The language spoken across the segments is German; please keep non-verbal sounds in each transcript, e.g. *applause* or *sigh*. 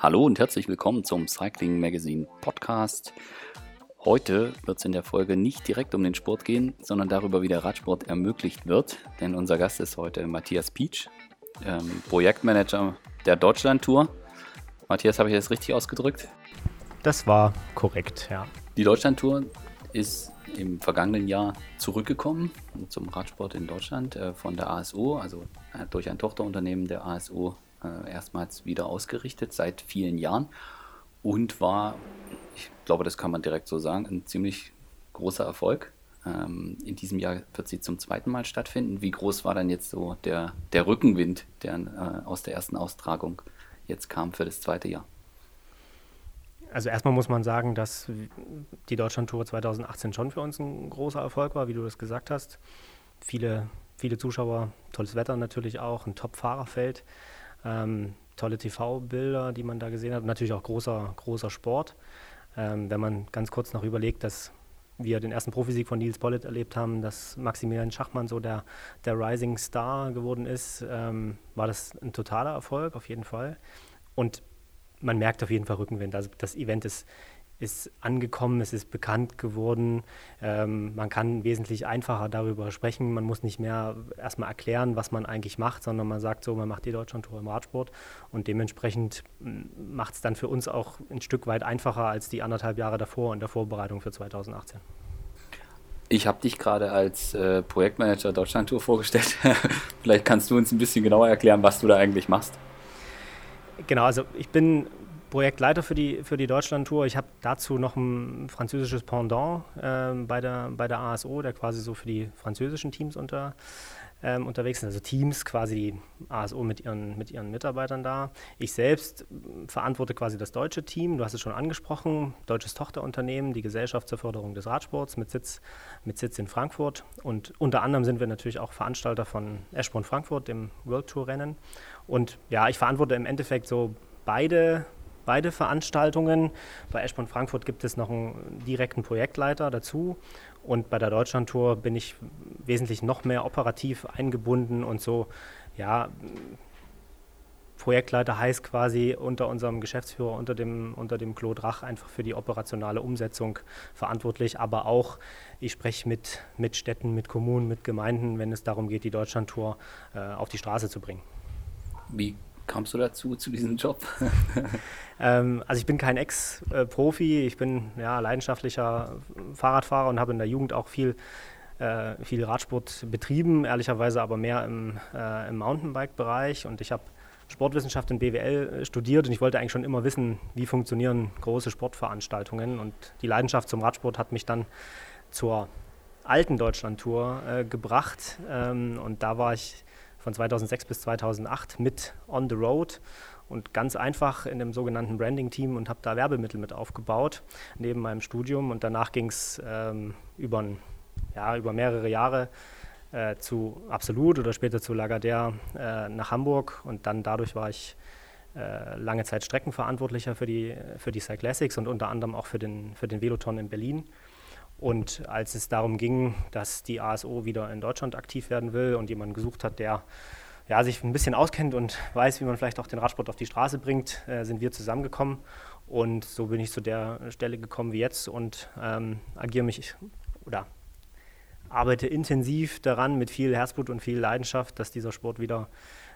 Hallo und herzlich willkommen zum Cycling Magazine Podcast. Heute wird es in der Folge nicht direkt um den Sport gehen, sondern darüber, wie der Radsport ermöglicht wird. Denn unser Gast ist heute Matthias Pietsch, ähm, Projektmanager der Deutschland-Tour. Matthias, habe ich das richtig ausgedrückt? Das war korrekt, ja. Die Deutschland-Tour ist im vergangenen Jahr zurückgekommen zum Radsport in Deutschland äh, von der ASO, also äh, durch ein Tochterunternehmen der ASO äh, erstmals wieder ausgerichtet seit vielen Jahren und war, ich glaube, das kann man direkt so sagen, ein ziemlich großer Erfolg. Ähm, in diesem Jahr wird sie zum zweiten Mal stattfinden. Wie groß war dann jetzt so der, der Rückenwind, der äh, aus der ersten Austragung jetzt kam für das zweite Jahr? Also erstmal muss man sagen, dass die Deutschlandtour 2018 schon für uns ein großer Erfolg war, wie du das gesagt hast. Viele, viele Zuschauer, tolles Wetter natürlich auch, ein Top-Fahrerfeld. Ähm, tolle TV-Bilder, die man da gesehen hat. Natürlich auch großer, großer Sport. Ähm, wenn man ganz kurz noch überlegt, dass wir den ersten Profisieg von Nils Pollitt erlebt haben, dass Maximilian Schachmann so der, der Rising Star geworden ist, ähm, war das ein totaler Erfolg auf jeden Fall. Und man merkt auf jeden Fall Rückenwind. Also das Event ist ist angekommen, es ist bekannt geworden. Ähm, man kann wesentlich einfacher darüber sprechen. Man muss nicht mehr erstmal erklären, was man eigentlich macht, sondern man sagt so, man macht die Deutschlandtour im Radsport und dementsprechend mm, macht es dann für uns auch ein Stück weit einfacher als die anderthalb Jahre davor in der Vorbereitung für 2018. Ich habe dich gerade als äh, Projektmanager Deutschlandtour vorgestellt. *laughs* Vielleicht kannst du uns ein bisschen genauer erklären, was du da eigentlich machst. Genau, also ich bin Projektleiter für die, für die Deutschlandtour. Ich habe dazu noch ein französisches Pendant äh, bei, der, bei der ASO, der quasi so für die französischen Teams unter, ähm, unterwegs sind. Also Teams, quasi die ASO mit ihren, mit ihren Mitarbeitern da. Ich selbst verantworte quasi das deutsche Team. Du hast es schon angesprochen. Deutsches Tochterunternehmen, die Gesellschaft zur Förderung des Radsports mit Sitz, mit Sitz in Frankfurt. Und unter anderem sind wir natürlich auch Veranstalter von Eschborn Frankfurt, dem World Tour Rennen. Und ja, ich verantworte im Endeffekt so beide beide Veranstaltungen. Bei Eschborn Frankfurt gibt es noch einen direkten Projektleiter dazu. Und bei der Deutschlandtour bin ich wesentlich noch mehr operativ eingebunden und so, ja, Projektleiter heißt quasi unter unserem Geschäftsführer, unter dem, unter dem Claude Rach, einfach für die operationale Umsetzung verantwortlich. Aber auch, ich spreche mit, mit Städten, mit Kommunen, mit Gemeinden, wenn es darum geht, die Deutschlandtour äh, auf die Straße zu bringen. Wie kamst du dazu, zu diesem Job? *laughs* ähm, also ich bin kein Ex-Profi, ich bin ja, leidenschaftlicher Fahrradfahrer und habe in der Jugend auch viel, äh, viel Radsport betrieben, ehrlicherweise aber mehr im, äh, im Mountainbike-Bereich. Und ich habe Sportwissenschaft in BWL studiert und ich wollte eigentlich schon immer wissen, wie funktionieren große Sportveranstaltungen. Und die Leidenschaft zum Radsport hat mich dann zur alten Deutschland-Tour äh, gebracht. Ähm, und da war ich von 2006 bis 2008 mit on the road und ganz einfach in dem sogenannten Branding-Team und habe da Werbemittel mit aufgebaut neben meinem Studium und danach ging es ähm, über, ja, über mehrere Jahre äh, zu Absolut oder später zu Lagardère äh, nach Hamburg und dann dadurch war ich äh, lange Zeit Streckenverantwortlicher für die, für die Cyclassics und unter anderem auch für den, für den Veloton in Berlin. Und als es darum ging, dass die ASO wieder in Deutschland aktiv werden will und jemanden gesucht hat, der ja, sich ein bisschen auskennt und weiß, wie man vielleicht auch den Radsport auf die Straße bringt, äh, sind wir zusammengekommen. Und so bin ich zu der Stelle gekommen wie jetzt und ähm, agiere mich oder arbeite intensiv daran mit viel Herzblut und viel Leidenschaft, dass dieser Sport wieder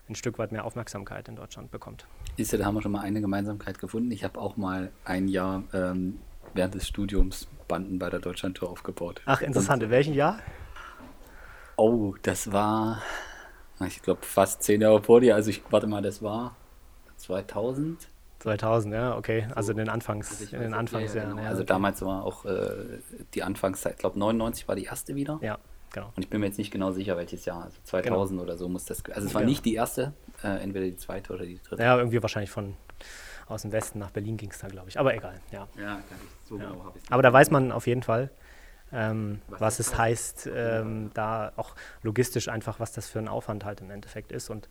ein Stück weit mehr Aufmerksamkeit in Deutschland bekommt. Siehst du, da haben wir schon mal eine Gemeinsamkeit gefunden. Ich habe auch mal ein Jahr ähm, während des Studiums Banden bei der Deutschlandtour aufgebaut. Ach, interessant. In welchem Jahr? Oh, das war, ich glaube, fast zehn Jahre vor dir. Also ich warte mal, das war 2000. 2000, ja, okay. Also in den Anfangs, also in den Anfangsjahren. Ja, genau. also okay. damals war auch äh, die Anfangszeit, ich glaube 99 war die erste wieder. Ja, genau. Und ich bin mir jetzt nicht genau sicher, welches Jahr. Also 2000 genau. oder so muss das. Also es war genau. nicht die erste, äh, entweder die zweite oder die dritte. Ja, irgendwie wahrscheinlich von aus dem Westen nach Berlin ging es da, glaube ich. Aber egal, ja. Ja, ich, so ja. genau habe ich Aber da weiß man auf jeden Fall, ähm, was, was es heißt, ähm, da auch logistisch einfach, was das für ein Aufwand halt im Endeffekt ist. Und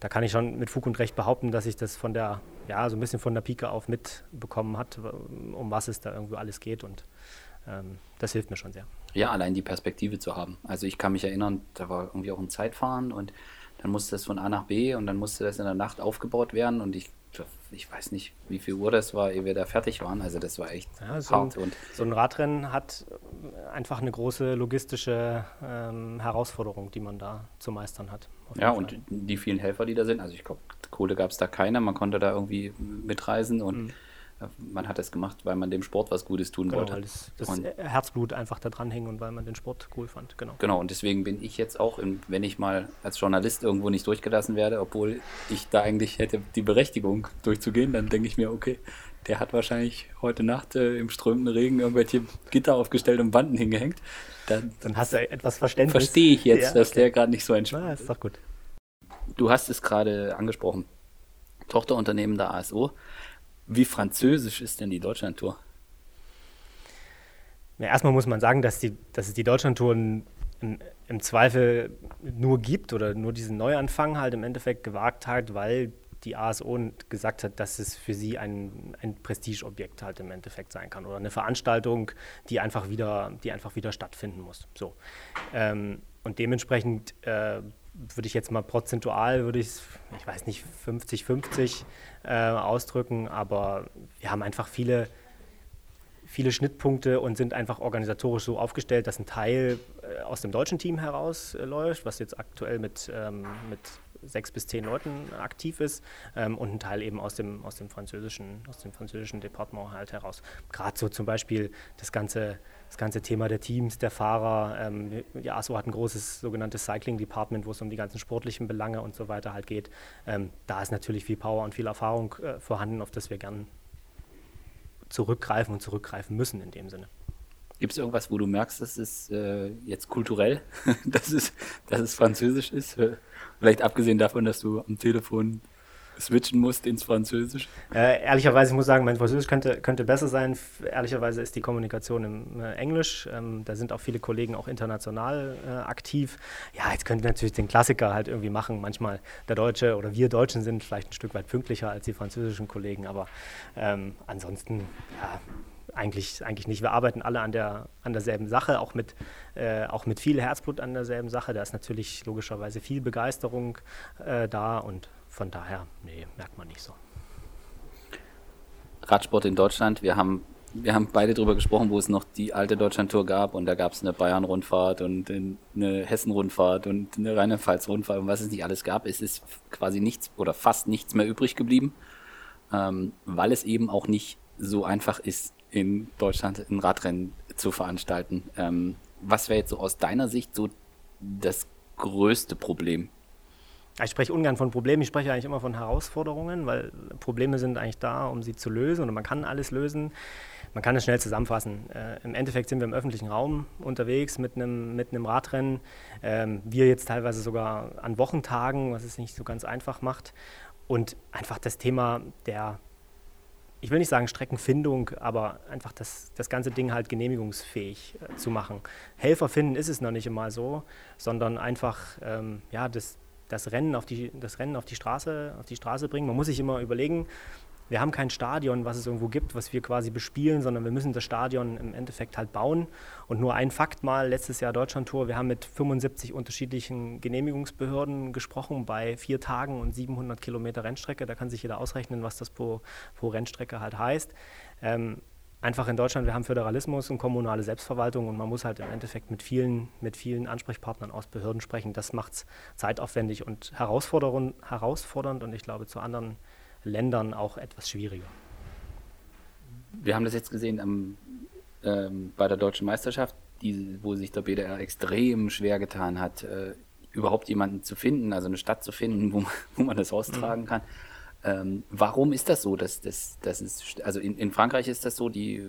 da kann ich schon mit Fug und Recht behaupten, dass ich das von der, ja, so ein bisschen von der Pike auf mitbekommen hat, um was es da irgendwie alles geht. Und ähm, das hilft mir schon sehr. Ja, allein die Perspektive zu haben. Also ich kann mich erinnern, da war irgendwie auch ein Zeitfahren und dann musste das von A nach B und dann musste das in der Nacht aufgebaut werden und ich ich weiß nicht, wie viel Uhr das war, ehe wir da fertig waren. Also das war echt ja, so hart. Ein, und so ein Radrennen hat einfach eine große logistische ähm, Herausforderung, die man da zu meistern hat. Ja, und die vielen Helfer, die da sind. Also ich glaube, Kohle gab es da keiner. Man konnte da irgendwie mitreisen und mhm man hat es gemacht, weil man dem Sport was Gutes tun genau, wollte. Weil das, das Herzblut einfach da dran hing und weil man den Sport cool fand. Genau. Genau, und deswegen bin ich jetzt auch, in, wenn ich mal als Journalist irgendwo nicht durchgelassen werde, obwohl ich da eigentlich hätte die Berechtigung durchzugehen, dann denke ich mir, okay, der hat wahrscheinlich heute Nacht äh, im strömenden Regen irgendwelche Gitter aufgestellt und Banden hingehängt. Dann, dann hast du etwas Verständnis. Verstehe ich jetzt, ja, dass okay. der gerade nicht so entspannt Na, ist. doch gut. Du hast es gerade angesprochen. Tochterunternehmen der ASO. Wie französisch ist denn die Deutschlandtour? Ja, erstmal muss man sagen, dass, die, dass es die Deutschlandtour im, im Zweifel nur gibt oder nur diesen Neuanfang halt im Endeffekt gewagt hat, weil die ASO gesagt hat, dass es für sie ein, ein Prestigeobjekt halt im Endeffekt sein kann oder eine Veranstaltung, die einfach wieder, die einfach wieder stattfinden muss. So. Ähm, und dementsprechend äh, würde ich jetzt mal prozentual, würde ich ich weiß nicht, 50-50 äh, ausdrücken, aber wir haben einfach viele, viele Schnittpunkte und sind einfach organisatorisch so aufgestellt, dass ein Teil äh, aus dem deutschen Team herausläuft, was jetzt aktuell mit, ähm, mit sechs bis zehn Leuten aktiv ist ähm, und ein Teil eben aus dem, aus dem französischen, aus dem französischen Departement halt heraus. Gerade so zum Beispiel das ganze, das ganze Thema der Teams, der Fahrer. Ähm, ja, ASO hat ein großes sogenanntes Cycling Department, wo es um die ganzen sportlichen Belange und so weiter halt geht. Ähm, da ist natürlich viel Power und viel Erfahrung äh, vorhanden, auf das wir gern zurückgreifen und zurückgreifen müssen in dem Sinne. Gibt es irgendwas, wo du merkst, dass es äh, jetzt kulturell, *laughs* dass, es, dass es französisch ist? Vielleicht abgesehen davon, dass du am Telefon switchen musst ins Französisch? Äh, ehrlicherweise, ich muss sagen, mein Französisch könnte, könnte besser sein. Ehrlicherweise ist die Kommunikation im äh, Englisch. Ähm, da sind auch viele Kollegen auch international äh, aktiv. Ja, jetzt könnte natürlich den Klassiker halt irgendwie machen. Manchmal der Deutsche oder wir Deutschen sind vielleicht ein Stück weit pünktlicher als die französischen Kollegen, aber ähm, ansonsten, ja, eigentlich, eigentlich nicht. Wir arbeiten alle an, der, an derselben Sache, auch mit, äh, auch mit viel Herzblut an derselben Sache. Da ist natürlich logischerweise viel Begeisterung äh, da und von daher, nee, merkt man nicht so. Radsport in Deutschland, wir haben, wir haben beide darüber gesprochen, wo es noch die alte Deutschlandtour gab und da gab es eine Bayern-Rundfahrt und eine Hessen-Rundfahrt und eine Rheinland-Pfalz-Rundfahrt und was es nicht alles gab. Es ist quasi nichts oder fast nichts mehr übrig geblieben, ähm, weil es eben auch nicht so einfach ist, in Deutschland ein Radrennen zu veranstalten. Ähm, was wäre jetzt so aus deiner Sicht so das größte Problem? Ich spreche ungern von Problemen, ich spreche eigentlich immer von Herausforderungen, weil Probleme sind eigentlich da, um sie zu lösen und man kann alles lösen. Man kann es schnell zusammenfassen. Äh, Im Endeffekt sind wir im öffentlichen Raum unterwegs mit einem, mit einem Radrennen. Ähm, wir jetzt teilweise sogar an Wochentagen, was es nicht so ganz einfach macht. Und einfach das Thema der ich will nicht sagen Streckenfindung, aber einfach das, das ganze Ding halt genehmigungsfähig äh, zu machen. Helfer finden ist es noch nicht immer so, sondern einfach ähm, ja, das, das, Rennen auf die, das Rennen auf die, Straße, auf die Straße bringen. Man muss sich immer überlegen, wir haben kein Stadion, was es irgendwo gibt, was wir quasi bespielen, sondern wir müssen das Stadion im Endeffekt halt bauen. Und nur ein Fakt mal, letztes Jahr Deutschlandtour, wir haben mit 75 unterschiedlichen Genehmigungsbehörden gesprochen bei vier Tagen und 700 Kilometer Rennstrecke. Da kann sich jeder ausrechnen, was das pro, pro Rennstrecke halt heißt. Ähm, einfach in Deutschland, wir haben Föderalismus und kommunale Selbstverwaltung und man muss halt im Endeffekt mit vielen, mit vielen Ansprechpartnern aus Behörden sprechen. Das macht es zeitaufwendig und herausfordernd, herausfordernd und ich glaube zu anderen Ländern auch etwas schwieriger. Wir haben das jetzt gesehen am, ähm, bei der deutschen Meisterschaft, die, wo sich der BDR extrem schwer getan hat, äh, überhaupt jemanden zu finden, also eine Stadt zu finden, wo man, wo man das austragen mhm. kann. Ähm, warum ist das so? Dass, dass, dass es, also in, in Frankreich ist das so, die,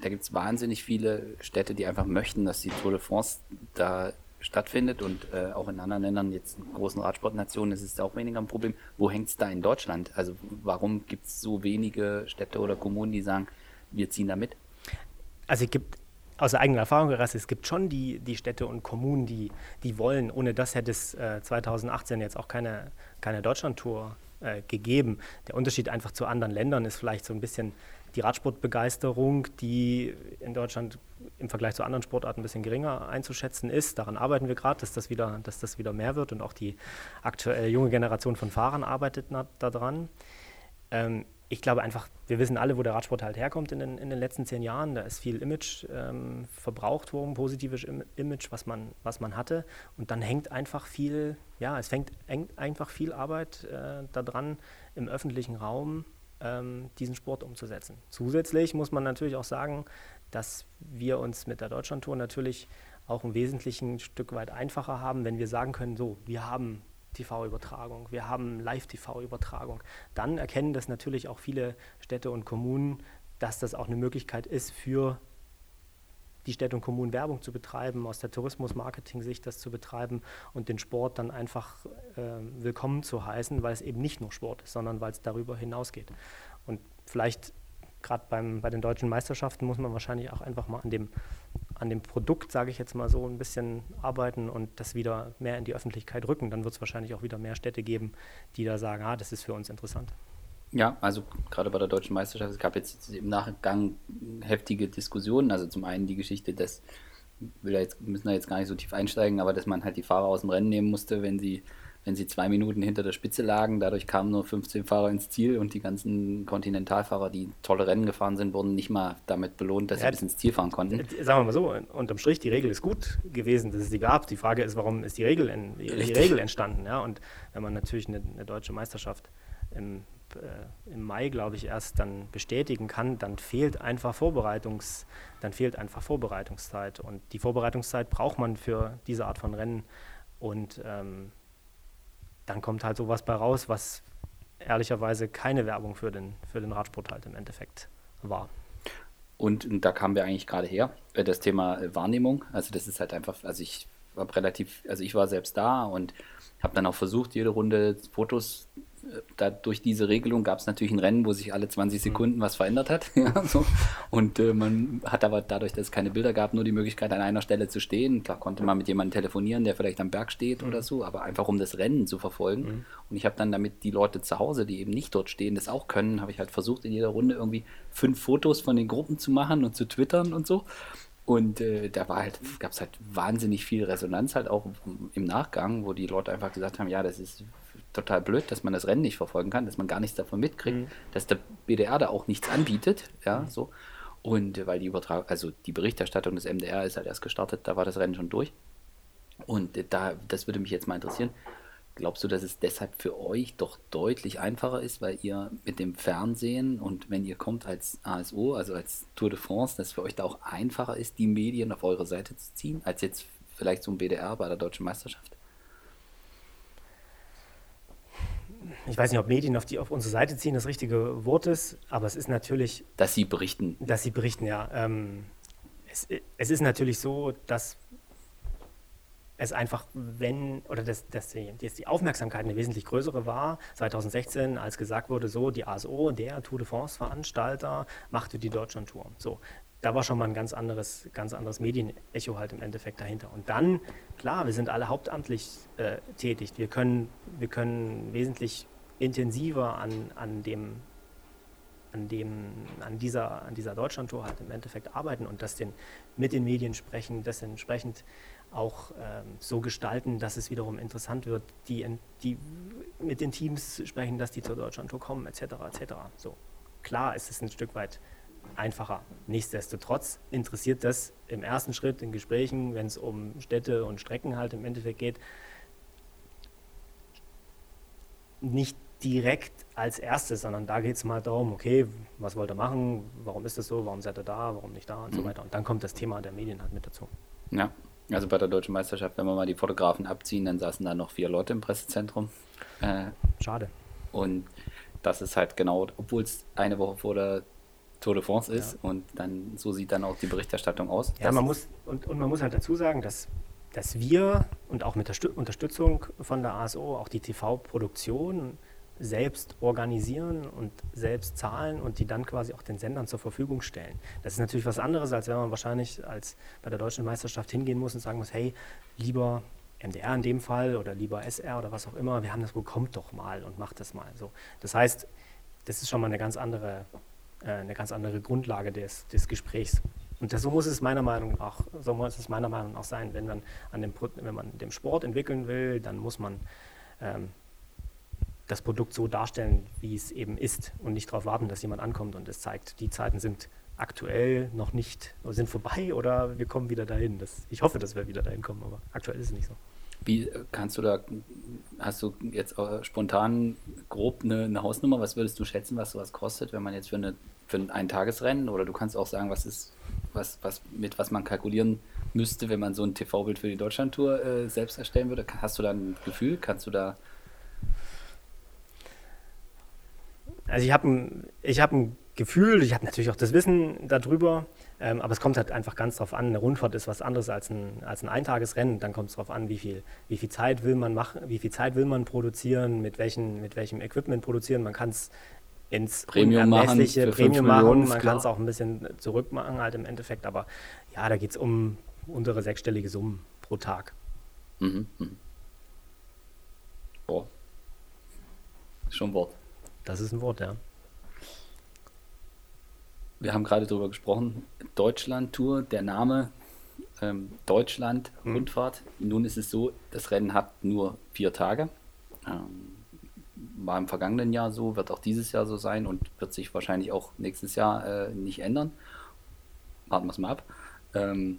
da gibt es wahnsinnig viele Städte, die einfach möchten, dass die Tour de France da stattfindet und äh, auch in anderen Ländern, jetzt in großen Radsportnationen, ist es auch weniger ein Problem. Wo hängt es da in Deutschland? Also warum gibt es so wenige Städte oder Kommunen, die sagen, wir ziehen da mit? Also es gibt aus der eigenen Erfahrung heraus, es gibt schon die, die Städte und Kommunen, die, die wollen. Ohne das hätte es äh, 2018 jetzt auch keine, keine Deutschlandtour äh, gegeben. Der Unterschied einfach zu anderen Ländern ist vielleicht so ein bisschen die Radsportbegeisterung, die in Deutschland im Vergleich zu anderen Sportarten ein bisschen geringer einzuschätzen ist. Daran arbeiten wir gerade, dass, das wieder, dass das wieder mehr wird und auch die aktuelle junge Generation von Fahrern arbeitet daran. Ähm, ich glaube einfach, wir wissen alle, wo der Radsport halt herkommt in den, in den letzten zehn Jahren. Da ist viel Image ähm, verbraucht worden, positives Image, was man, was man hatte. Und dann hängt einfach viel, ja, es fängt einfach viel Arbeit äh, daran, im öffentlichen Raum ähm, diesen Sport umzusetzen. Zusätzlich muss man natürlich auch sagen, dass wir uns mit der Deutschlandtour natürlich auch im Wesentlichen ein Stück weit einfacher haben, wenn wir sagen können, so, wir haben TV-Übertragung, wir haben Live-TV-Übertragung, dann erkennen das natürlich auch viele Städte und Kommunen, dass das auch eine Möglichkeit ist für die Städte und Kommunen Werbung zu betreiben, aus der Tourismus-Marketing-Sicht das zu betreiben und den Sport dann einfach äh, willkommen zu heißen, weil es eben nicht nur Sport ist, sondern weil es darüber hinausgeht. Und vielleicht gerade bei den deutschen Meisterschaften muss man wahrscheinlich auch einfach mal an dem, an dem Produkt, sage ich jetzt mal so, ein bisschen arbeiten und das wieder mehr in die Öffentlichkeit rücken. Dann wird es wahrscheinlich auch wieder mehr Städte geben, die da sagen, ah, das ist für uns interessant. Ja, also gerade bei der deutschen Meisterschaft, es gab jetzt im Nachgang heftige Diskussionen. Also zum einen die Geschichte, dass will da jetzt, müssen da jetzt gar nicht so tief einsteigen, aber dass man halt die Fahrer aus dem Rennen nehmen musste, wenn sie wenn sie zwei Minuten hinter der Spitze lagen. Dadurch kamen nur 15 Fahrer ins Ziel und die ganzen Kontinentalfahrer, die tolle Rennen gefahren sind, wurden nicht mal damit belohnt, dass ja, sie bis ins Ziel fahren konnten. Sagen wir mal so, unterm Strich, die Regel ist gut gewesen, dass es die gab. Die Frage ist, warum ist die Regel, in, die, die Regel entstanden? Ja? Und wenn man natürlich eine, eine deutsche Meisterschaft im, äh, im Mai, glaube ich, erst dann bestätigen kann, dann fehlt einfach Vorbereitungs, dann fehlt einfach Vorbereitungszeit. Und die Vorbereitungszeit braucht man für diese Art von Rennen. Und ähm, dann kommt halt sowas bei raus, was ehrlicherweise keine Werbung für den, für den Radsport halt im Endeffekt war. Und, und da kamen wir eigentlich gerade her, äh, das Thema äh, Wahrnehmung. Also das ist halt einfach, also ich war relativ, also ich war selbst da und habe dann auch versucht, jede Runde Fotos da durch diese Regelung gab es natürlich ein Rennen, wo sich alle 20 Sekunden mhm. was verändert hat. *laughs* ja, so. Und äh, man hat aber dadurch, dass es keine Bilder gab, nur die Möglichkeit, an einer Stelle zu stehen. Klar konnte man mit jemandem telefonieren, der vielleicht am Berg steht mhm. oder so, aber einfach um das Rennen zu verfolgen. Mhm. Und ich habe dann damit die Leute zu Hause, die eben nicht dort stehen, das auch können, habe ich halt versucht, in jeder Runde irgendwie fünf Fotos von den Gruppen zu machen und zu twittern und so. Und äh, da war halt, gab es halt wahnsinnig viel Resonanz halt auch im Nachgang, wo die Leute einfach gesagt haben, ja, das ist total blöd, dass man das Rennen nicht verfolgen kann, dass man gar nichts davon mitkriegt, mhm. dass der BDR da auch nichts anbietet, ja, mhm. so. Und äh, weil die Übertragung, also die Berichterstattung des MDR ist halt erst gestartet, da war das Rennen schon durch. Und äh, da, das würde mich jetzt mal interessieren. Glaubst du, dass es deshalb für euch doch deutlich einfacher ist, weil ihr mit dem Fernsehen und wenn ihr kommt als ASO, also als Tour de France, dass es für euch da auch einfacher ist, die Medien auf eure Seite zu ziehen, als jetzt vielleicht so ein BDR bei der deutschen Meisterschaft? Ich weiß nicht, ob Medien auf, die, auf unsere Seite ziehen das richtige Wort ist, aber es ist natürlich. Dass sie berichten. Dass sie berichten, ja. Ähm, es, es, ist natürlich so, dass es einfach, wenn, oder dass, dass, die, dass die Aufmerksamkeit eine wesentlich größere war, 2016, als gesagt wurde, so, die ASO, der Tour de France-Veranstalter, machte die Deutschland-Tour. So, da war schon mal ein ganz anderes, ganz anderes Medienecho halt im Endeffekt dahinter. Und dann, klar, wir sind alle hauptamtlich äh, tätig. Wir können, wir können wesentlich intensiver an, an dem an, dem, an dieser, an dieser Deutschlandtour halt im Endeffekt arbeiten und das den, mit den Medien sprechen, das entsprechend auch ähm, so gestalten, dass es wiederum interessant wird, die, die mit den Teams sprechen, dass die zur Deutschlandtour kommen, etc. etc. So, klar ist es ein Stück weit einfacher. Nichtsdestotrotz interessiert das im ersten Schritt in Gesprächen, wenn es um Städte und Strecken halt im Endeffekt geht, nicht direkt als erstes, sondern da geht es mal darum, okay, was wollt ihr machen, warum ist das so, warum seid ihr da, warum nicht da und mhm. so weiter. Und dann kommt das Thema der Medien halt mit dazu. Ja, also bei der Deutschen Meisterschaft, wenn wir mal die Fotografen abziehen, dann saßen da noch vier Leute im Pressezentrum. Äh, Schade. Und das ist halt genau, obwohl es eine Woche vor der Tour de France ist ja. und dann so sieht dann auch die Berichterstattung aus. Ja, man muss, und, und man muss halt dazu sagen, dass dass wir und auch mit der Unterstützung von der ASO auch die TV-Produktion selbst organisieren und selbst zahlen und die dann quasi auch den Sendern zur Verfügung stellen. Das ist natürlich was anderes, als wenn man wahrscheinlich als bei der deutschen Meisterschaft hingehen muss und sagen muss, hey, lieber MDR in dem Fall oder lieber SR oder was auch immer, wir haben das, bekommt doch mal und macht das mal. So. Das heißt, das ist schon mal eine ganz andere, äh, eine ganz andere Grundlage des, des Gesprächs. Und das, so muss es meiner Meinung nach, so muss es meiner Meinung nach sein, wenn man an dem, wenn man den Sport entwickeln will, dann muss man ähm, das Produkt so darstellen, wie es eben ist und nicht darauf warten, dass jemand ankommt und es zeigt, die Zeiten sind aktuell noch nicht, sind vorbei oder wir kommen wieder dahin. Das, ich hoffe, dass wir wieder dahin kommen, aber aktuell ist es nicht so. Wie kannst du da, hast du jetzt spontan grob eine, eine, Hausnummer? Was würdest du schätzen, was sowas kostet, wenn man jetzt für, eine, für ein Tagesrennen oder du kannst auch sagen, was ist, was, was, mit was man kalkulieren müsste, wenn man so ein TV-Bild für die Deutschlandtour äh, selbst erstellen würde? Hast du da ein Gefühl? Kannst du da. Also ich habe ein, hab ein Gefühl, ich habe natürlich auch das Wissen darüber. Ähm, aber es kommt halt einfach ganz drauf an. Eine Rundfahrt ist was anderes als ein, als ein Eintagesrennen. Dann kommt es darauf an, wie viel, wie viel Zeit will man machen, wie viel Zeit will man produzieren, mit, welchen, mit welchem Equipment produzieren. Man kann es ins Premium machen, Premium machen. Man kann es auch ein bisschen zurückmachen halt im Endeffekt. Aber ja, da geht es um untere sechsstellige Summen pro Tag. Mhm. mhm. Boah. Schon ein Wort. Das ist ein Wort, ja wir haben gerade darüber gesprochen, Deutschland-Tour, der Name ähm, Deutschland, mhm. Rundfahrt. Nun ist es so, das Rennen hat nur vier Tage. Ähm, war im vergangenen Jahr so, wird auch dieses Jahr so sein und wird sich wahrscheinlich auch nächstes Jahr äh, nicht ändern. Warten wir es mal ab. Ähm,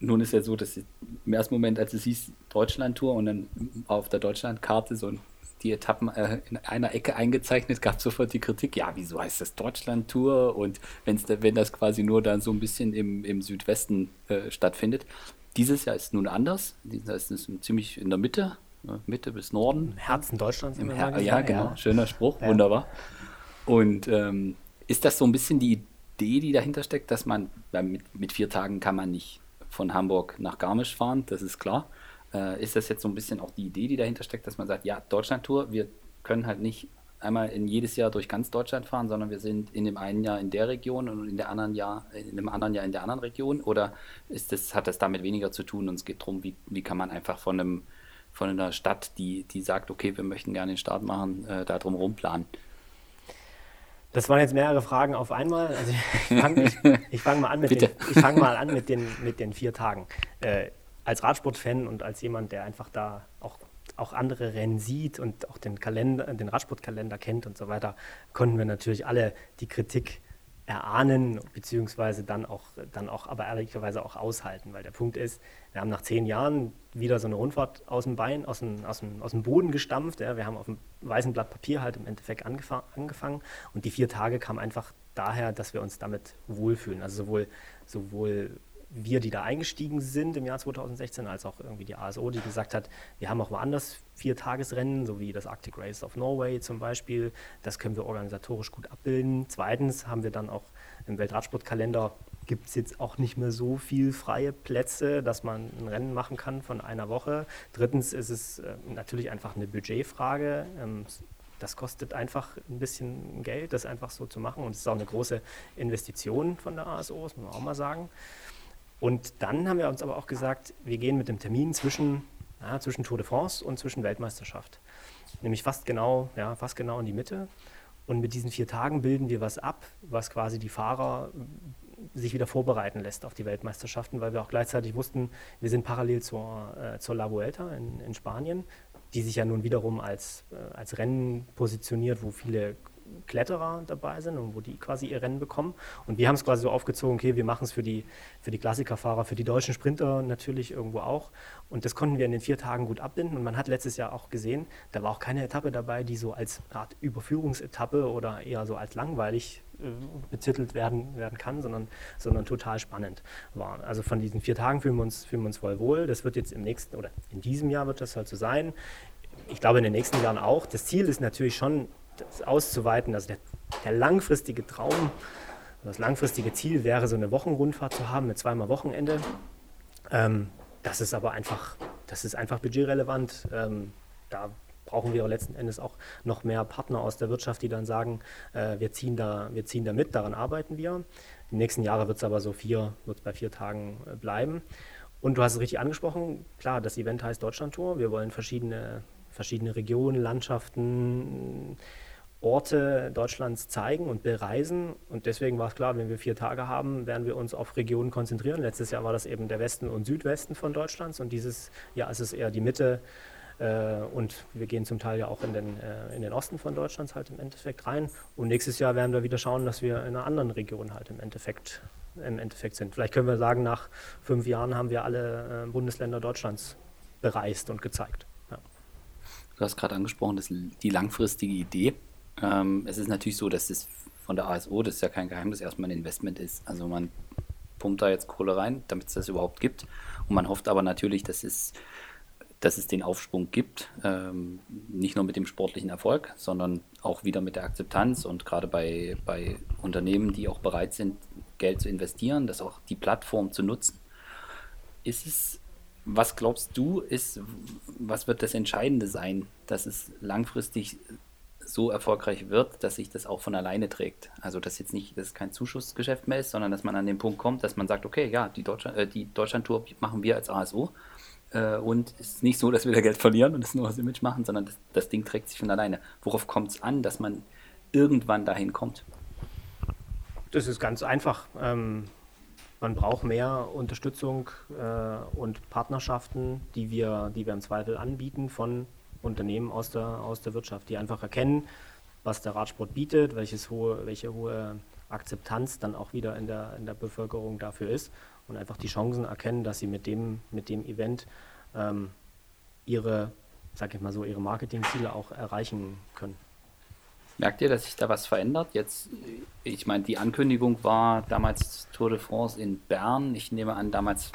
nun ist ja so, dass im ersten Moment, als es hieß Deutschland-Tour und dann auf der Deutschlandkarte so ein die Etappen äh, in einer Ecke eingezeichnet, gab sofort die Kritik, ja, wieso heißt das Deutschland-Tour? Und wenn's, wenn das quasi nur dann so ein bisschen im, im Südwesten äh, stattfindet. Dieses Jahr ist nun anders. Dieses Jahr ist es ziemlich in der Mitte, äh, Mitte bis Norden. Im Herzen Deutschlands. Im Her ja, genau. Ja. Schöner Spruch, ja. wunderbar. Und ähm, ist das so ein bisschen die Idee, die dahinter steckt, dass man, mit, mit vier Tagen kann man nicht von Hamburg nach Garmisch fahren, das ist klar. Äh, ist das jetzt so ein bisschen auch die Idee, die dahinter steckt, dass man sagt, ja, Deutschland-Tour, wir können halt nicht einmal in jedes Jahr durch ganz Deutschland fahren, sondern wir sind in dem einen Jahr in der Region und in der anderen Jahr, in dem anderen Jahr in der anderen Region? Oder ist das, hat das damit weniger zu tun und es geht darum, wie, wie kann man einfach von einem von einer Stadt, die, die sagt, okay, wir möchten gerne den Start machen, äh, da drum rumplanen? Das waren jetzt mehrere Fragen auf einmal. Also ich *laughs* fange ich, fang mal an mit den, ich fang mal an mit den, mit den vier Tagen. Äh, als Radsportfan und als jemand, der einfach da auch, auch andere Rennen sieht und auch den Kalender, den Radsportkalender kennt und so weiter, konnten wir natürlich alle die Kritik erahnen, beziehungsweise dann auch, dann auch aber ehrlicherweise auch aushalten, weil der Punkt ist, wir haben nach zehn Jahren wieder so eine Rundfahrt aus dem Bein, aus dem, aus dem, aus dem Boden gestampft. Ja. Wir haben auf dem weißen Blatt Papier halt im Endeffekt angefangen und die vier Tage kamen einfach daher, dass wir uns damit wohlfühlen. Also sowohl, sowohl wir, die da eingestiegen sind im Jahr 2016, als auch irgendwie die ASO, die gesagt hat, wir haben auch woanders vier Tagesrennen, so wie das Arctic Race of Norway zum Beispiel. Das können wir organisatorisch gut abbilden. Zweitens haben wir dann auch im Weltradsportkalender gibt es jetzt auch nicht mehr so viel freie Plätze, dass man ein Rennen machen kann von einer Woche. Drittens ist es äh, natürlich einfach eine Budgetfrage. Ähm, das kostet einfach ein bisschen Geld, das einfach so zu machen. Und es ist auch eine große Investition von der ASO, das muss man auch mal sagen. Und dann haben wir uns aber auch gesagt, wir gehen mit dem Termin zwischen, ja, zwischen Tour de France und zwischen Weltmeisterschaft. Nämlich fast genau, ja, fast genau in die Mitte. Und mit diesen vier Tagen bilden wir was ab, was quasi die Fahrer sich wieder vorbereiten lässt auf die Weltmeisterschaften, weil wir auch gleichzeitig wussten, wir sind parallel zur, äh, zur La Vuelta in, in, Spanien, die sich ja nun wiederum als, äh, als Rennen positioniert, wo viele Kletterer dabei sind und wo die quasi ihr Rennen bekommen. Und wir haben es quasi so aufgezogen, okay, wir machen es für die, für die Klassikerfahrer, für die deutschen Sprinter natürlich irgendwo auch. Und das konnten wir in den vier Tagen gut abbinden. Und man hat letztes Jahr auch gesehen, da war auch keine Etappe dabei, die so als Art Überführungsetappe oder eher so als langweilig äh, betitelt werden, werden kann, sondern, sondern total spannend war. Also von diesen vier Tagen fühlen wir, uns, fühlen wir uns voll wohl. Das wird jetzt im nächsten oder in diesem Jahr wird das halt so sein. Ich glaube in den nächsten Jahren auch. Das Ziel ist natürlich schon, das auszuweiten. Also der, der langfristige Traum, das langfristige Ziel wäre, so eine Wochenrundfahrt zu haben mit zweimal Wochenende. Ähm, das ist aber einfach, das ist einfach budgetrelevant. Ähm, da brauchen wir letzten Endes auch noch mehr Partner aus der Wirtschaft, die dann sagen, äh, wir, ziehen da, wir ziehen da mit, daran arbeiten wir. Die nächsten Jahre wird es aber so vier, wird bei vier Tagen äh, bleiben. Und du hast es richtig angesprochen, klar, das Event heißt Deutschland-Tour. Wir wollen verschiedene, verschiedene Regionen, Landschaften, Orte Deutschlands zeigen und bereisen. Und deswegen war es klar, wenn wir vier Tage haben, werden wir uns auf Regionen konzentrieren. Letztes Jahr war das eben der Westen und Südwesten von Deutschlands und dieses Jahr ist es eher die Mitte. Äh, und wir gehen zum Teil ja auch in den, äh, in den Osten von Deutschlands halt im Endeffekt rein. Und nächstes Jahr werden wir wieder schauen, dass wir in einer anderen Region halt im Endeffekt, im Endeffekt sind. Vielleicht können wir sagen, nach fünf Jahren haben wir alle äh, Bundesländer Deutschlands bereist und gezeigt. Ja. Du hast gerade angesprochen, dass die langfristige Idee ähm, es ist natürlich so, dass das von der ASO, das ist ja kein Geheimnis, erstmal ein Investment ist. Also man pumpt da jetzt Kohle rein, damit es das überhaupt gibt. Und man hofft aber natürlich, dass es, dass es den Aufschwung gibt, ähm, nicht nur mit dem sportlichen Erfolg, sondern auch wieder mit der Akzeptanz und gerade bei, bei Unternehmen, die auch bereit sind, Geld zu investieren, das auch die Plattform zu nutzen. Ist es, was glaubst du, ist, was wird das Entscheidende sein, dass es langfristig so erfolgreich wird, dass sich das auch von alleine trägt. Also dass jetzt nicht, dass es kein Zuschussgeschäft mehr ist, sondern dass man an den Punkt kommt, dass man sagt, okay, ja, die, Deutschland, äh, die Deutschlandtour machen wir als ASO äh, und es ist nicht so, dass wir da Geld verlieren und es nur aus Image machen, sondern das, das Ding trägt sich von alleine. Worauf kommt es an, dass man irgendwann dahin kommt? Das ist ganz einfach. Ähm, man braucht mehr Unterstützung äh, und Partnerschaften, die wir, die wir im Zweifel anbieten von Unternehmen aus der, aus der Wirtschaft, die einfach erkennen, was der Radsport bietet, welches hohe, welche hohe Akzeptanz dann auch wieder in der, in der Bevölkerung dafür ist und einfach die Chancen erkennen, dass sie mit dem, mit dem Event ähm, ihre, sag ich mal so, ihre Marketingziele auch erreichen können. Merkt ihr, dass sich da was verändert? Jetzt, ich meine, die Ankündigung war damals Tour de France in Bern. Ich nehme an, damals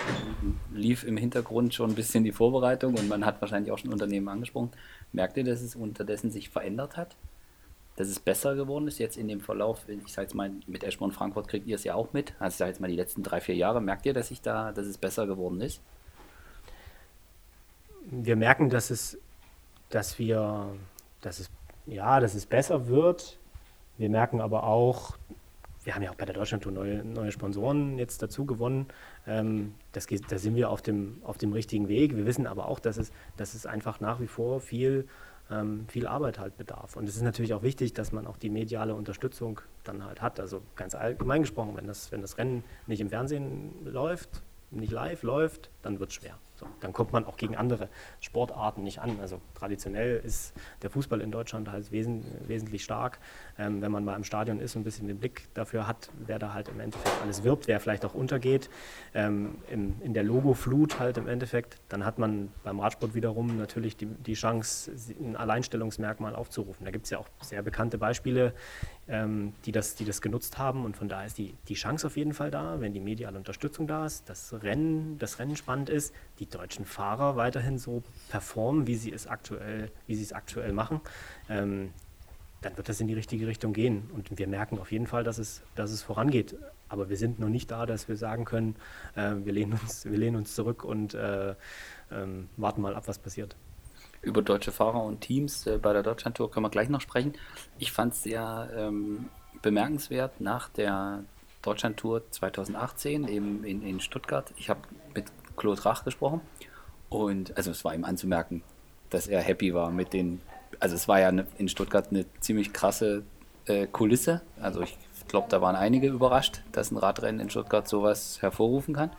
lief im Hintergrund schon ein bisschen die Vorbereitung und man hat wahrscheinlich auch schon Unternehmen angesprochen. Merkt ihr, dass es unterdessen sich verändert hat? Dass es besser geworden ist jetzt in dem Verlauf? Ich sage jetzt mal, mit Eschborn Frankfurt kriegt ihr es ja auch mit. Also ich sage jetzt mal die letzten drei, vier Jahre. Merkt ihr, dass sich da, dass es besser geworden ist? Wir merken, dass es, dass wir, dass es ja, dass es besser wird. Wir merken aber auch, wir haben ja auch bei der Deutschlandtour neue, neue Sponsoren jetzt dazu gewonnen. Ähm, das geht, da sind wir auf dem, auf dem richtigen Weg. Wir wissen aber auch, dass es, dass es einfach nach wie vor viel, ähm, viel Arbeit halt bedarf. Und es ist natürlich auch wichtig, dass man auch die mediale Unterstützung dann halt hat. Also ganz allgemein gesprochen, wenn das, wenn das Rennen nicht im Fernsehen läuft, nicht live läuft, dann wird es schwer. So, dann kommt man auch gegen andere Sportarten nicht an. Also traditionell ist der Fußball in Deutschland halt wesen, wesentlich stark. Ähm, wenn man mal im Stadion ist und ein bisschen den Blick dafür hat, wer da halt im Endeffekt alles wirbt, wer vielleicht auch untergeht, ähm, im, in der Logoflut halt im Endeffekt, dann hat man beim Radsport wiederum natürlich die, die Chance, ein Alleinstellungsmerkmal aufzurufen. Da gibt es ja auch sehr bekannte Beispiele, ähm, die, das, die das genutzt haben und von daher ist die, die Chance auf jeden Fall da, wenn die mediale Unterstützung da ist, das Rennen, das Rennen spannend ist, die deutschen Fahrer weiterhin so performen, wie sie es aktuell, wie sie es aktuell machen, ähm, dann wird das in die richtige Richtung gehen. Und wir merken auf jeden Fall, dass es, dass es vorangeht. Aber wir sind noch nicht da, dass wir sagen können, äh, wir, lehnen uns, wir lehnen uns zurück und äh, ähm, warten mal ab, was passiert. Über deutsche Fahrer und Teams äh, bei der Deutschlandtour können wir gleich noch sprechen. Ich fand es sehr ähm, bemerkenswert nach der Deutschlandtour 2018 eben in, in Stuttgart. Ich habe mit Claude Rach gesprochen. Und also es war ihm anzumerken, dass er happy war mit den. Also es war ja ne, in Stuttgart eine ziemlich krasse äh, Kulisse. Also ich glaube, da waren einige überrascht, dass ein Radrennen in Stuttgart sowas hervorrufen kann.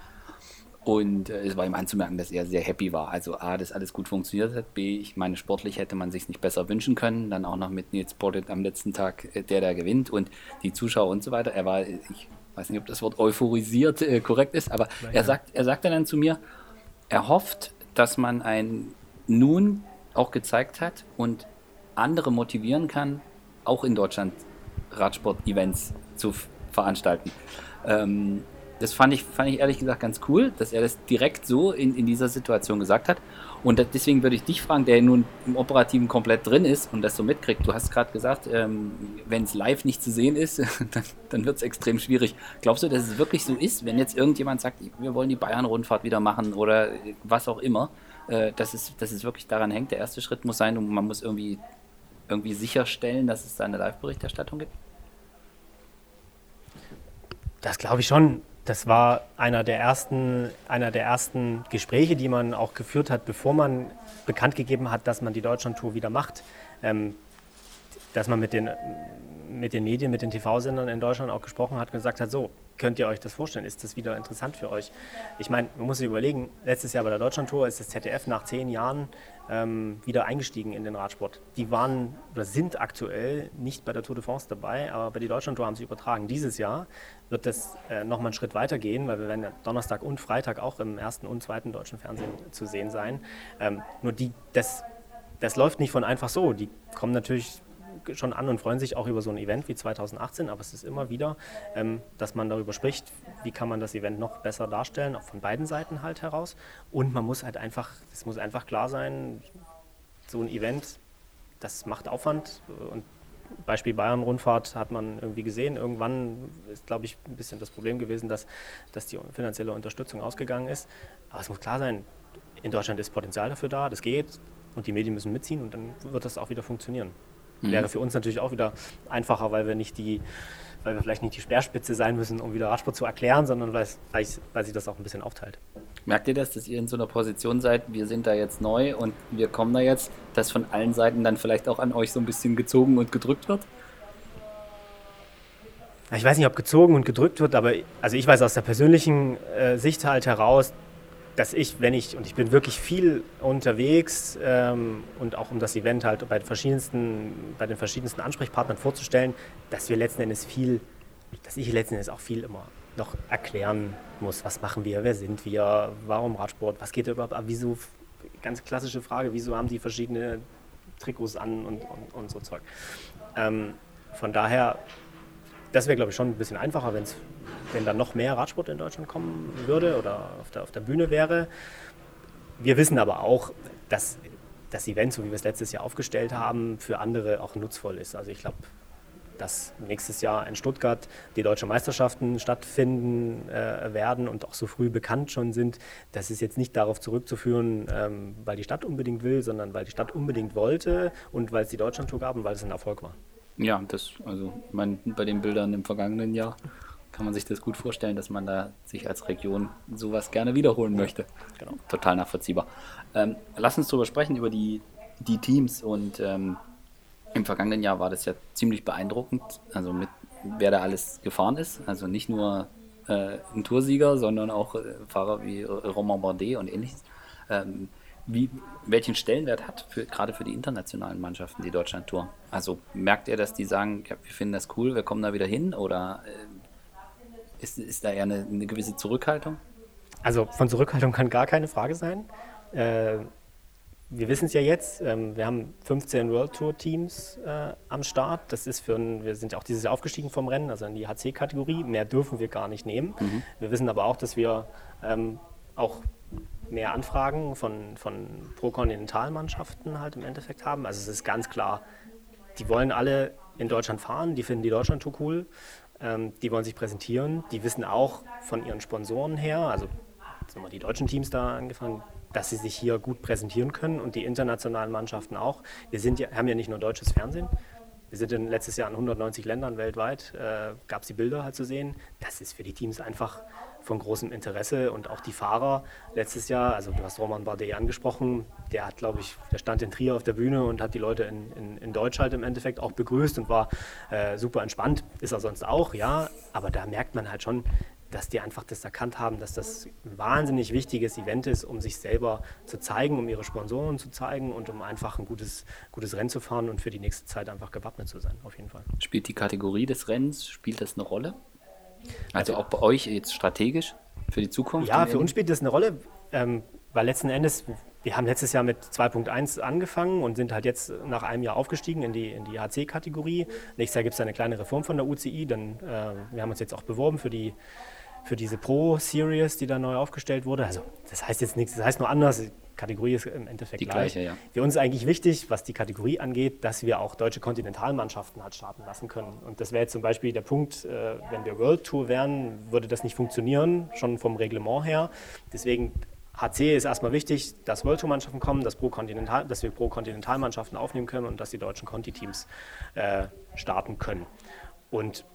Und äh, es war ihm anzumerken, dass er sehr happy war. Also A, dass alles gut funktioniert hat. B, ich meine, sportlich hätte man sich nicht besser wünschen können. Dann auch noch mit Nils Portet am letzten Tag, äh, der da gewinnt und die Zuschauer und so weiter. Er war, ich weiß nicht, ob das Wort euphorisiert äh, korrekt ist, aber Nein, er, sagt, er sagte dann zu mir, er hofft, dass man ein nun auch gezeigt hat und andere motivieren kann, auch in Deutschland Radsport-Events zu veranstalten. Ähm, das fand ich, fand ich ehrlich gesagt ganz cool, dass er das direkt so in, in dieser Situation gesagt hat. Und deswegen würde ich dich fragen, der nun im Operativen komplett drin ist und das so mitkriegt. Du hast gerade gesagt, ähm, wenn es live nicht zu sehen ist, *laughs* dann, dann wird es extrem schwierig. Glaubst du, dass es wirklich so ist, wenn jetzt irgendjemand sagt, wir wollen die Bayern-Rundfahrt wieder machen oder was auch immer? äh, dass, es, dass es wirklich daran hängt. Der erste Schritt muss sein, man muss irgendwie, irgendwie sicherstellen, dass es da eine Live-Berichterstattung gibt? Das glaube ich schon. Das war einer der, ersten, einer der ersten Gespräche, die man auch geführt hat, bevor man bekannt gegeben hat, dass man die Deutschlandtour wieder macht. Ähm, dass man mit den, mit den Medien, mit den TV-Sendern in Deutschland auch gesprochen hat und gesagt hat, so, könnt ihr euch das vorstellen? Ist das wieder interessant für euch? Ich meine, man muss sich überlegen, letztes Jahr bei der Deutschlandtour ist das ZDF nach zehn Jahren ähm, wieder eingestiegen in den Radsport. Die waren oder sind aktuell nicht bei der Tour de France dabei, aber bei der Deutschlandtour haben sie übertragen. Dieses Jahr wird das äh, nochmal einen Schritt weiter gehen, weil wir werden ja Donnerstag und Freitag auch im ersten und zweiten deutschen Fernsehen zu sehen sein. Ähm, nur die, das, das läuft nicht von einfach so. Die kommen natürlich schon an und freuen sich auch über so ein Event wie 2018, aber es ist immer wieder, ähm, dass man darüber spricht, wie kann man das Event noch besser darstellen, auch von beiden Seiten halt heraus. Und man muss halt einfach, es muss einfach klar sein, so ein Event, das macht Aufwand und Beispiel Bayern-Rundfahrt hat man irgendwie gesehen. Irgendwann ist, glaube ich, ein bisschen das Problem gewesen, dass, dass die finanzielle Unterstützung ausgegangen ist. Aber es muss klar sein, in Deutschland ist Potenzial dafür da, das geht und die Medien müssen mitziehen und dann wird das auch wieder funktionieren. Mhm. Wäre für uns natürlich auch wieder einfacher, weil wir nicht die, weil wir vielleicht nicht die Speerspitze sein müssen, um wieder Radsport zu erklären, sondern weil, weil, ich, weil sich das auch ein bisschen aufteilt. Merkt ihr das, dass ihr in so einer Position seid, wir sind da jetzt neu und wir kommen da jetzt, dass von allen Seiten dann vielleicht auch an euch so ein bisschen gezogen und gedrückt wird? Ich weiß nicht, ob gezogen und gedrückt wird, aber also ich weiß aus der persönlichen äh, Sicht halt heraus, dass ich, wenn ich, und ich bin wirklich viel unterwegs ähm, und auch um das Event halt bei, verschiedensten, bei den verschiedensten Ansprechpartnern vorzustellen, dass wir letzten Endes viel, dass ich letzten Endes auch viel immer noch erklären muss, was machen wir, wer sind wir, warum Radsport, was geht da überhaupt ab, wieso, ganz klassische Frage, wieso haben die verschiedene Trikots an und, und, und so Zeug. Ähm, von daher, das wäre glaube ich schon ein bisschen einfacher, wenn es wenn dann noch mehr Radsport in Deutschland kommen würde oder auf der, auf der Bühne wäre. Wir wissen aber auch, dass das Event, so wie wir es letztes Jahr aufgestellt haben, für andere auch nutzvoll ist. Also ich glaube, dass nächstes Jahr in Stuttgart die deutschen Meisterschaften stattfinden äh, werden und auch so früh bekannt schon sind, das ist jetzt nicht darauf zurückzuführen, ähm, weil die Stadt unbedingt will, sondern weil die Stadt unbedingt wollte und weil es die Deutschlandtour gab und weil es ein Erfolg war. Ja, das, also ich meine, bei den Bildern im vergangenen Jahr kann man sich das gut vorstellen, dass man da sich als Region sowas gerne wiederholen möchte. Genau. Total nachvollziehbar. Ähm, lass uns darüber sprechen, über die, die Teams. Und ähm, im vergangenen Jahr war das ja ziemlich beeindruckend, also mit wer da alles gefahren ist. Also nicht nur äh, ein Toursieger, sondern auch äh, Fahrer wie Romain Bardet und ähnliches. Ähm, wie, welchen Stellenwert hat für, gerade für die internationalen Mannschaften die Deutschland-Tour? Also merkt ihr, dass die sagen, ja, wir finden das cool, wir kommen da wieder hin? Oder äh, ist, ist da eher eine, eine gewisse Zurückhaltung? Also von Zurückhaltung kann gar keine Frage sein. Äh, wir wissen es ja jetzt, ähm, wir haben 15 World Tour Teams äh, am Start. Das ist für ein, wir sind ja auch dieses Jahr aufgestiegen vom Rennen, also in die HC-Kategorie. Mehr dürfen wir gar nicht nehmen. Mhm. Wir wissen aber auch, dass wir ähm, auch mehr Anfragen von, von Pro-Kontinentalmannschaften halt im Endeffekt haben. Also es ist ganz klar, die wollen alle in Deutschland fahren, die finden die Deutschland-Tour cool. Ähm, die wollen sich präsentieren. Die wissen auch von ihren Sponsoren her, also sind wir die deutschen Teams da angefangen, dass sie sich hier gut präsentieren können und die internationalen Mannschaften auch. Wir sind ja, haben ja nicht nur deutsches Fernsehen. Wir sind in letztes Jahr in 190 Ländern weltweit, äh, gab es die Bilder halt zu sehen. Das ist für die Teams einfach von großem Interesse und auch die Fahrer letztes Jahr, also du hast Roman Bardet angesprochen, der hat, glaube ich, der stand in Trier auf der Bühne und hat die Leute in, in, in Deutsch halt im Endeffekt auch begrüßt und war äh, super entspannt. Ist er sonst auch, ja, aber da merkt man halt schon, dass die einfach das erkannt haben, dass das ein wahnsinnig wichtiges Event ist, um sich selber zu zeigen, um ihre Sponsoren zu zeigen und um einfach ein gutes, gutes Rennen zu fahren und für die nächste Zeit einfach gewappnet zu sein, auf jeden Fall. Spielt die Kategorie des Rennens, spielt das eine Rolle? Also auch bei euch jetzt strategisch für die Zukunft? Ja, für uns spielt das eine Rolle, ähm, weil letzten Endes, wir haben letztes Jahr mit 2.1 angefangen und sind halt jetzt nach einem Jahr aufgestiegen in die, in die HC-Kategorie. Nächstes Jahr gibt es eine kleine Reform von der UCI, dann, äh, wir haben uns jetzt auch beworben für die für diese Pro-Series, die da neu aufgestellt wurde. Also das heißt jetzt nichts, das heißt nur anders. Kategorie ist im Endeffekt die gleich. gleiche. Ja. Für uns ist eigentlich wichtig, was die Kategorie angeht, dass wir auch deutsche Kontinentalmannschaften halt starten lassen können. Und das wäre jetzt zum Beispiel der Punkt, äh, wenn wir World Tour wären, würde das nicht funktionieren, schon vom Reglement her. Deswegen HC ist erstmal wichtig, dass World Tour Mannschaften kommen, dass, Pro -Kontinental, dass wir Pro-Kontinentalmannschaften aufnehmen können und dass die deutschen Conti-Teams äh, starten können. Und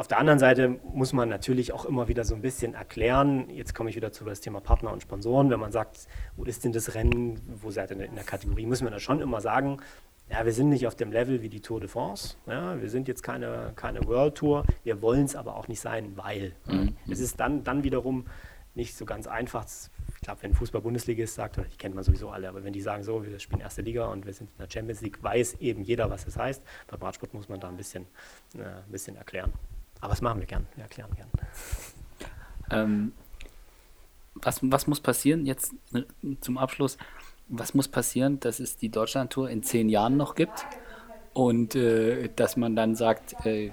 auf der anderen Seite muss man natürlich auch immer wieder so ein bisschen erklären, jetzt komme ich wieder zu das Thema Partner und Sponsoren, wenn man sagt, wo ist denn das Rennen, wo seid ihr in der Kategorie, müssen wir da schon immer sagen, ja, wir sind nicht auf dem Level wie die Tour de France, ja, wir sind jetzt keine, keine World Tour, wir wollen es aber auch nicht sein, weil. Mhm. Es ist dann, dann wiederum nicht so ganz einfach, ich glaube, wenn Fußball-Bundesligist sagt, ich kenne man sowieso alle, aber wenn die sagen so, wir spielen erste Liga und wir sind in der Champions League, weiß eben jeder, was das heißt. Beim Radsport muss man da ein bisschen, äh, ein bisschen erklären. Aber das machen wir gern, wir erklären gern. Ähm, was, was muss passieren jetzt äh, zum Abschluss? Was muss passieren, dass es die Deutschlandtour in zehn Jahren noch gibt und äh, dass man dann sagt, äh,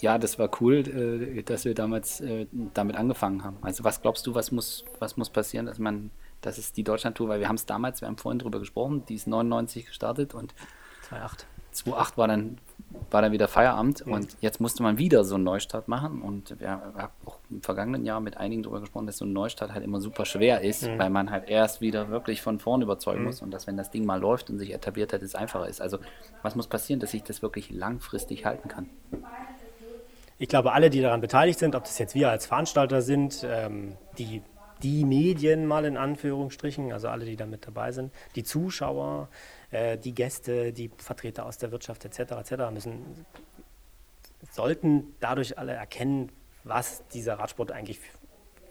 ja, das war cool, äh, dass wir damals äh, damit angefangen haben. Also was glaubst du, was muss, was muss passieren, dass man, das ist die Deutschlandtour, weil wir haben es damals, wir haben vorhin drüber gesprochen, die ist 99 gestartet und 2008. 2008 war dann, war dann wieder Feierabend mhm. und jetzt musste man wieder so einen Neustart machen und wir haben auch im vergangenen Jahr mit einigen darüber gesprochen, dass so ein Neustart halt immer super schwer ist, mhm. weil man halt erst wieder wirklich von vorn überzeugen mhm. muss und dass wenn das Ding mal läuft und sich etabliert hat, es einfacher ist. Also was muss passieren, dass sich das wirklich langfristig halten kann? Ich glaube, alle, die daran beteiligt sind, ob das jetzt wir als Veranstalter sind, ähm, die die Medien mal in Anführungsstrichen, also alle, die da mit dabei sind, die Zuschauer, äh, die Gäste, die Vertreter aus der Wirtschaft etc. etc. müssen sollten dadurch alle erkennen, was dieser Radsport eigentlich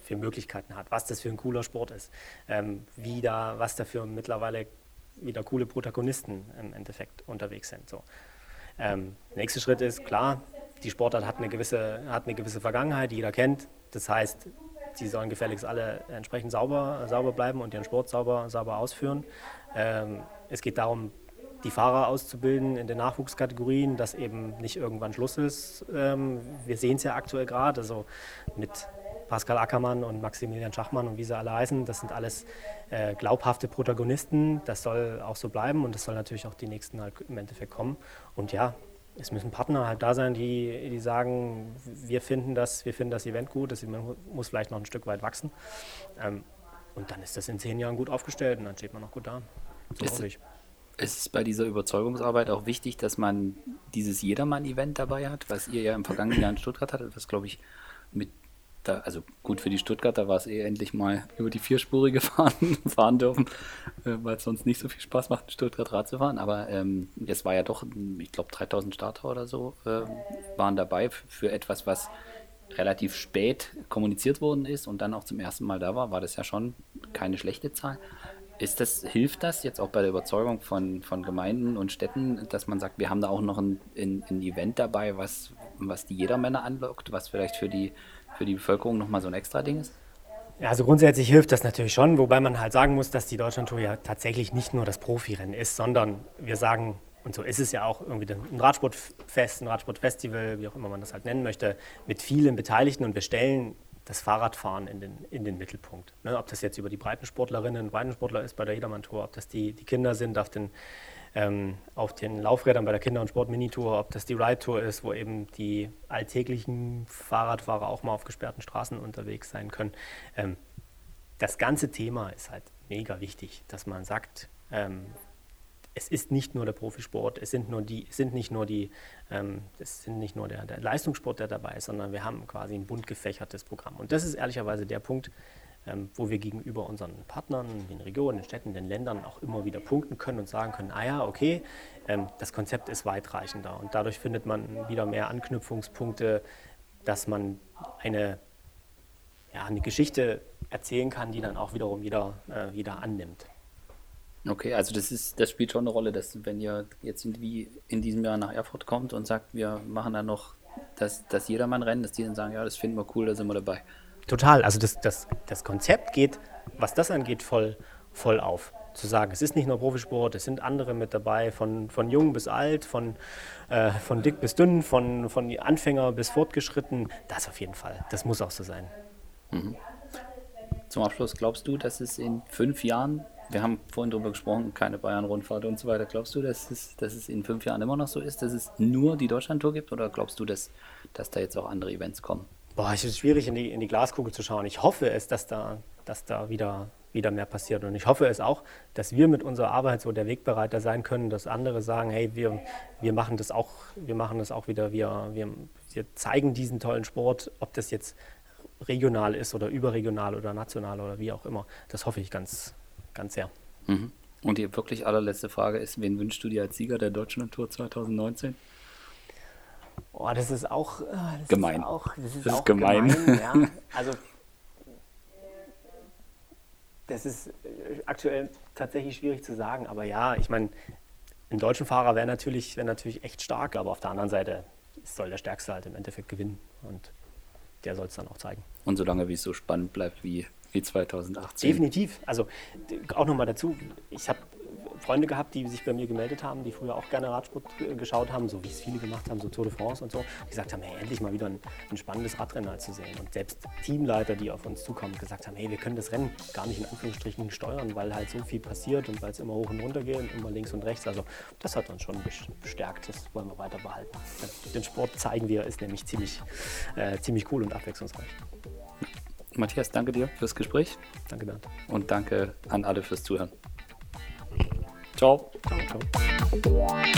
für Möglichkeiten hat, was das für ein cooler Sport ist, ähm, wie da, was dafür mittlerweile wieder coole Protagonisten im Endeffekt unterwegs sind. So. Ähm, nächster Schritt ist klar, die Sportart hat eine gewisse, hat eine gewisse Vergangenheit, die jeder kennt. Das heißt, sie sollen gefälligst alle entsprechend sauber, sauber bleiben und ihren Sport sauber, sauber ausführen. Ähm, es geht darum, die Fahrer auszubilden in den Nachwuchskategorien, dass eben nicht irgendwann Schluss ist. Ähm, wir sehen es ja aktuell gerade, also mit Pascal Ackermann und Maximilian Schachmann und wie sie alle heißen, das sind alles äh, glaubhafte Protagonisten. Das soll auch so bleiben und das soll natürlich auch die nächsten halt im Endeffekt kommen. Und ja, es müssen Partner halt da sein, die, die sagen, wir finden, das, wir finden das Event gut, das muss vielleicht noch ein Stück weit wachsen. Ähm, und dann ist das in zehn Jahren gut aufgestellt und dann steht man noch gut da. Ist, ich. ist es bei dieser Überzeugungsarbeit auch wichtig, dass man dieses Jedermann-Event dabei hat, was ihr ja im vergangenen Jahr in Stuttgart hattet, was glaube ich mit da, also gut für die Stuttgarter war es eh endlich mal über die vierspurige *laughs* fahren, fahren dürfen, äh, weil es sonst nicht so viel Spaß macht, in Stuttgart Rad zu fahren. Aber ähm, es war ja doch, ich glaube, 3000 Starter oder so äh, waren dabei für etwas, was relativ spät kommuniziert worden ist und dann auch zum ersten Mal da war, war das ja schon keine schlechte Zahl. Ist das, hilft das jetzt auch bei der Überzeugung von, von Gemeinden und Städten, dass man sagt, wir haben da auch noch ein, ein, ein Event dabei, was, was die Jedermänner anlockt, was vielleicht für die für die Bevölkerung nochmal so ein extra Ding ist? Ja, also grundsätzlich hilft das natürlich schon, wobei man halt sagen muss, dass die Deutschlandtour ja tatsächlich nicht nur das Profirennen ist, sondern wir sagen, und so ist es ja auch irgendwie ein Radsportfest, ein Radsportfestival, wie auch immer man das halt nennen möchte, mit vielen Beteiligten und wir stellen das Fahrradfahren in den, in den Mittelpunkt. Ne, ob das jetzt über die Breitensportlerinnen und Breitensportler ist bei der Jedermann-Tour, ob das die, die Kinder sind auf den ähm, auf den Laufrädern bei der Kinder- und Sport-Minitour, ob das die Ride-Tour ist, wo eben die alltäglichen Fahrradfahrer auch mal auf gesperrten Straßen unterwegs sein können. Ähm, das ganze Thema ist halt mega wichtig, dass man sagt, ähm, es ist nicht nur der Profisport, es sind, nur die, sind nicht nur die, ähm, es sind nicht nur der, der, Leistungssport, der dabei ist, sondern wir haben quasi ein bunt gefächertes Programm. Und das ist ehrlicherweise der Punkt, ähm, wo wir gegenüber unseren Partnern, den Regionen, den Städten, den Ländern auch immer wieder punkten können und sagen können, ah ja, okay, ähm, das Konzept ist weitreichender und dadurch findet man wieder mehr Anknüpfungspunkte, dass man eine, ja, eine Geschichte erzählen kann, die dann auch wiederum jeder, äh, jeder annimmt. Okay, also das ist, das spielt schon eine Rolle, dass wenn ihr jetzt irgendwie in diesem Jahr nach Erfurt kommt und sagt, wir machen da noch das, das Jedermann-Rennen, dass die dann sagen, ja, das finden wir cool, da sind wir dabei. Total. Also das, das, das Konzept geht, was das angeht, voll, voll auf. Zu sagen, es ist nicht nur Profisport, es sind andere mit dabei, von, von jung bis alt, von, äh, von dick bis dünn, von, von Anfänger bis fortgeschritten. Das auf jeden Fall. Das muss auch so sein. Mhm. Zum Abschluss, glaubst du, dass es in fünf Jahren, wir haben vorhin darüber gesprochen, keine Bayern-Rundfahrt und so weiter, glaubst du, dass es, dass es in fünf Jahren immer noch so ist, dass es nur die Deutschlandtour gibt oder glaubst du, dass, dass da jetzt auch andere Events kommen? Boah, es ist schwierig, in die, in die Glaskugel zu schauen. Ich hoffe es, dass da, dass da wieder wieder mehr passiert. Und ich hoffe es auch, dass wir mit unserer Arbeit so der Wegbereiter sein können, dass andere sagen, hey, wir, wir machen das auch, wir machen das auch wieder, wir, wir, wir zeigen diesen tollen Sport, ob das jetzt regional ist oder überregional oder national oder wie auch immer. Das hoffe ich ganz, ganz sehr. Mhm. Und die wirklich allerletzte Frage ist, wen wünschst du dir als Sieger der Deutschen Tour 2019? Oh, das ist auch äh, das gemein. Ist auch, das ist das auch gemein. gemein ja. *laughs* Also das ist äh, aktuell tatsächlich schwierig zu sagen, aber ja, ich meine, ein deutschen Fahrer wäre natürlich, wär natürlich echt stark, aber auf der anderen Seite soll der Stärkste halt im Endeffekt gewinnen und der soll es dann auch zeigen. Und solange wie es so spannend bleibt wie, wie 2018. Definitiv. Also auch nochmal dazu, ich habe Freunde gehabt, die sich bei mir gemeldet haben, die früher auch gerne Radsport geschaut haben, so wie es viele gemacht haben, so Tour de France und so, die gesagt haben, hey, endlich mal wieder ein, ein spannendes Radrennen halt zu sehen. Und selbst Teamleiter, die auf uns zukommen, gesagt haben, hey, wir können das Rennen gar nicht in Anführungsstrichen steuern, weil halt so viel passiert und weil es immer hoch und runter geht und immer links und rechts. Also das hat uns schon bestärkt, das wollen wir weiter behalten. Den Sport zeigen wir, ist nämlich ziemlich, äh, ziemlich cool und abwechslungsreich. Matthias, danke dir fürs Gespräch. Danke, Bernd. Und danke an alle fürs Zuhören. Ciao. Ciao. ciao.